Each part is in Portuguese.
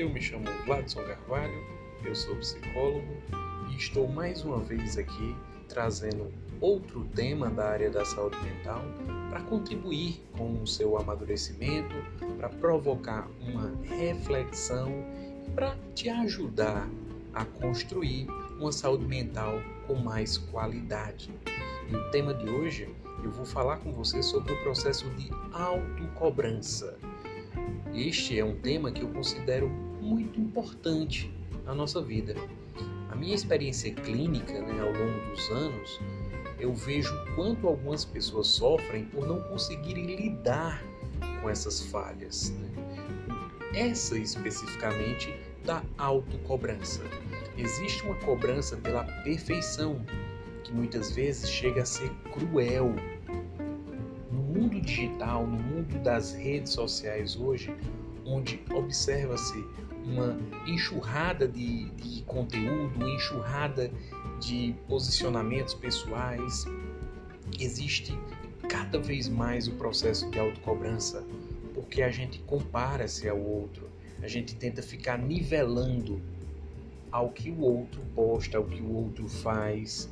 Eu me chamo Vladson Carvalho, eu sou psicólogo e estou mais uma vez aqui trazendo outro tema da área da saúde mental para contribuir com o seu amadurecimento, para provocar uma reflexão e para te ajudar a construir uma saúde mental com mais qualidade. E o tema de hoje eu vou falar com você sobre o processo de autocobrança. Este é um tema que eu considero muito importante na nossa vida. A minha experiência clínica né, ao longo dos anos, eu vejo quanto algumas pessoas sofrem por não conseguirem lidar com essas falhas. Né? Essa especificamente da autocobrança. Existe uma cobrança pela perfeição que muitas vezes chega a ser cruel. No mundo digital, no mundo das redes sociais hoje, onde observa-se uma enxurrada de, de conteúdo, enxurrada de posicionamentos pessoais, existe cada vez mais o processo de autocobrança, porque a gente compara-se ao outro, a gente tenta ficar nivelando ao que o outro posta, ao que o outro faz.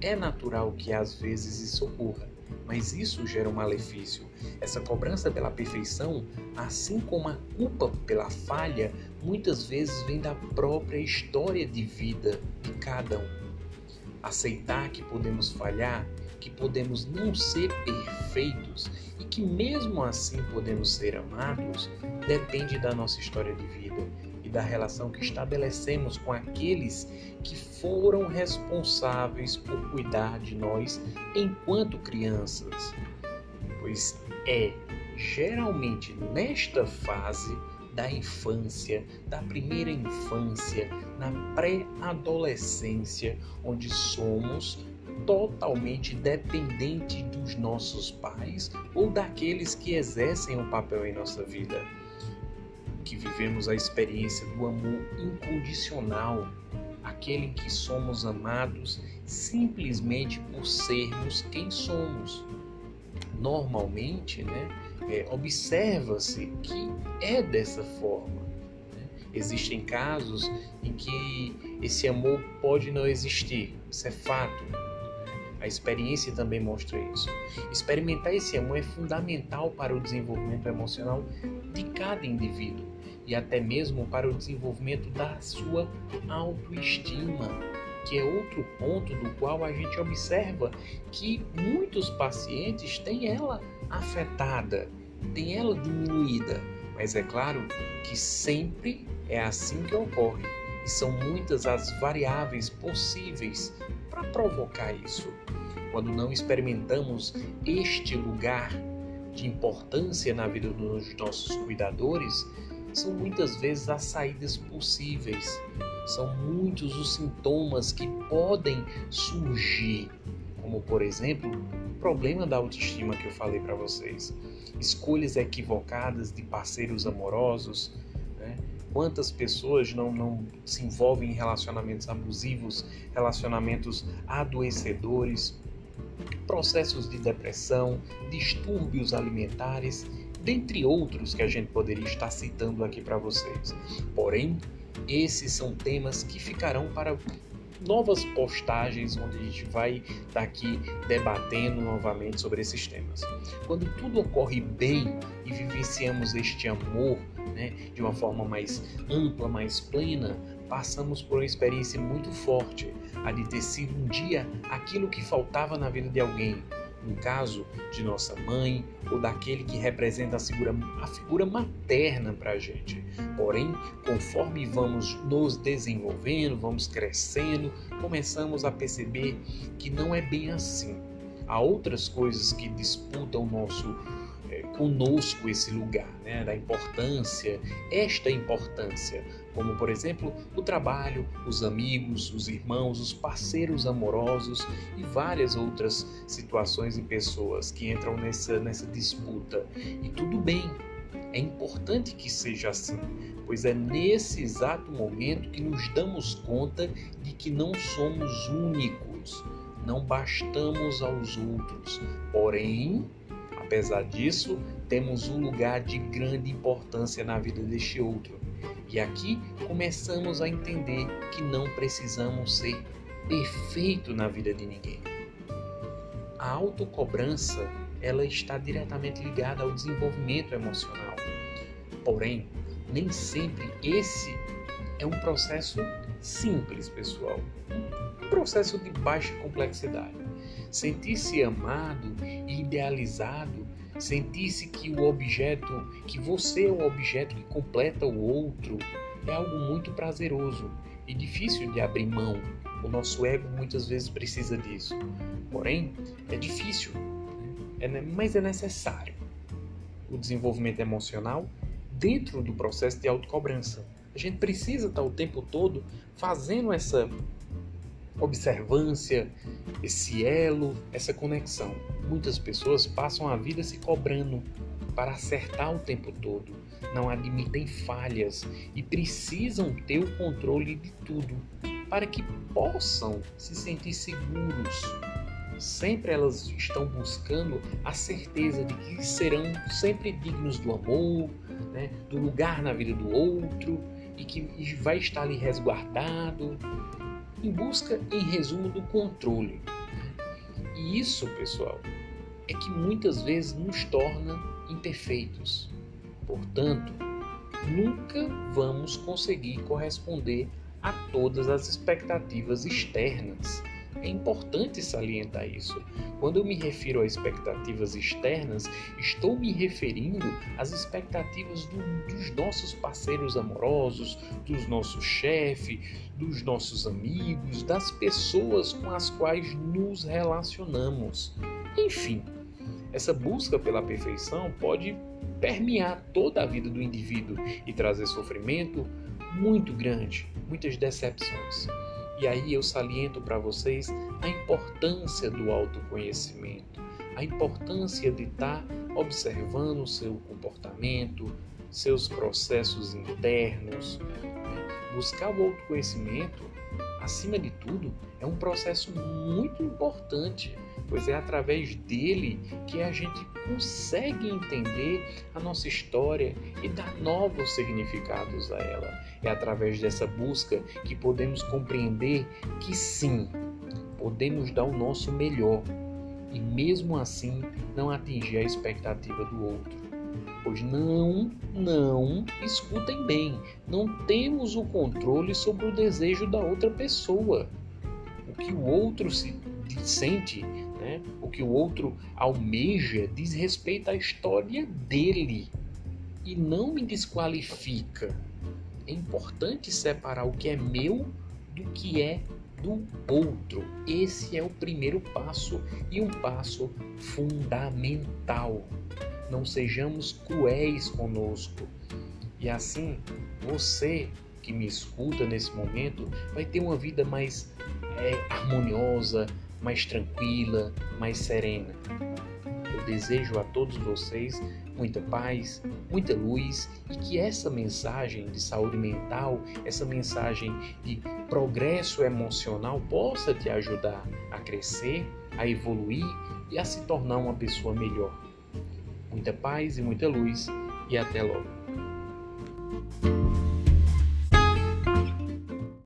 É natural que às vezes isso ocorra, mas isso gera um malefício. Essa cobrança pela perfeição, assim como a culpa pela falha, muitas vezes vem da própria história de vida de cada um. Aceitar que podemos falhar, que podemos não ser perfeitos e que mesmo assim podemos ser amados, depende da nossa história de vida da relação que estabelecemos com aqueles que foram responsáveis por cuidar de nós enquanto crianças. Pois é geralmente nesta fase da infância, da primeira infância, na pré-adolescência, onde somos totalmente dependentes dos nossos pais ou daqueles que exercem um papel em nossa vida. Que vivemos a experiência do amor incondicional, aquele em que somos amados simplesmente por sermos quem somos. Normalmente, né, é, observa-se que é dessa forma. Né? Existem casos em que esse amor pode não existir, isso é fato. A experiência também mostra isso. Experimentar esse amor é fundamental para o desenvolvimento emocional de cada indivíduo e até mesmo para o desenvolvimento da sua autoestima, que é outro ponto do qual a gente observa que muitos pacientes têm ela afetada, têm ela diminuída. Mas é claro que sempre é assim que ocorre e são muitas as variáveis possíveis para provocar isso. Quando não experimentamos este lugar de importância na vida dos nossos cuidadores, são muitas vezes as saídas possíveis, são muitos os sintomas que podem surgir, como por exemplo o problema da autoestima que eu falei para vocês, escolhas equivocadas de parceiros amorosos, Quantas pessoas não, não se envolvem em relacionamentos abusivos, relacionamentos adoecedores, processos de depressão, distúrbios alimentares, dentre outros que a gente poderia estar citando aqui para vocês. Porém, esses são temas que ficarão para novas postagens onde a gente vai estar aqui debatendo novamente sobre esses temas. Quando tudo ocorre bem e vivenciamos este amor né, de uma forma mais ampla, mais plena, passamos por uma experiência muito forte, a de ter sido um dia aquilo que faltava na vida de alguém, no caso de nossa mãe ou daquele que representa a figura, a figura materna para a gente. Porém, conforme vamos nos desenvolvendo, vamos crescendo, começamos a perceber que não é bem assim. Há outras coisas que disputam o nosso conosco esse lugar, né, da importância, esta importância, como por exemplo o trabalho, os amigos, os irmãos, os parceiros amorosos e várias outras situações e pessoas que entram nessa, nessa disputa. E tudo bem, é importante que seja assim, pois é nesse exato momento que nos damos conta de que não somos únicos, não bastamos aos outros, porém Apesar disso, temos um lugar de grande importância na vida deste outro. E aqui começamos a entender que não precisamos ser perfeito na vida de ninguém. A autocobrança, ela está diretamente ligada ao desenvolvimento emocional. Porém, nem sempre esse é um processo simples, pessoal. Um processo de baixa complexidade. Sentir-se amado e idealizado, sentir-se que o objeto, que você é o objeto que completa o outro, é algo muito prazeroso e difícil de abrir mão. O nosso ego muitas vezes precisa disso. Porém, é difícil, né? é, mas é necessário. O desenvolvimento emocional dentro do processo de autocobrança. A gente precisa estar o tempo todo fazendo essa observância, esse elo, essa conexão. Muitas pessoas passam a vida se cobrando para acertar o tempo todo, não admitem falhas e precisam ter o controle de tudo para que possam se sentir seguros. Sempre elas estão buscando a certeza de que serão sempre dignos do amor, né, do lugar na vida do outro e que vai estar ali resguardado, em busca, em resumo, do controle. E isso, pessoal, é que muitas vezes nos torna imperfeitos. Portanto, nunca vamos conseguir corresponder a todas as expectativas externas é importante salientar isso. Quando eu me refiro a expectativas externas, estou me referindo às expectativas do, dos nossos parceiros amorosos, dos nossos chefes, dos nossos amigos, das pessoas com as quais nos relacionamos. Enfim, essa busca pela perfeição pode permear toda a vida do indivíduo e trazer sofrimento muito grande, muitas decepções. E aí eu saliento para vocês a importância do autoconhecimento, a importância de estar tá observando o seu comportamento, seus processos internos. Buscar o autoconhecimento, acima de tudo, é um processo muito importante, pois é através dele que a gente consegue entender a nossa história e dar novos significados a ela. É através dessa busca que podemos compreender que sim, podemos dar o nosso melhor e mesmo assim não atingir a expectativa do outro. Pois não, não, escutem bem, não temos o controle sobre o desejo da outra pessoa. O que o outro se sente, né? o que o outro almeja, diz respeito à história dele e não me desqualifica é importante separar o que é meu do que é do outro. Esse é o primeiro passo e um passo fundamental. Não sejamos cruéis conosco. E assim, você que me escuta nesse momento vai ter uma vida mais é, harmoniosa, mais tranquila, mais serena. Eu desejo a todos vocês muita paz, muita luz e que essa mensagem de saúde mental, essa mensagem de progresso emocional possa te ajudar a crescer, a evoluir e a se tornar uma pessoa melhor. Muita paz e muita luz e até logo.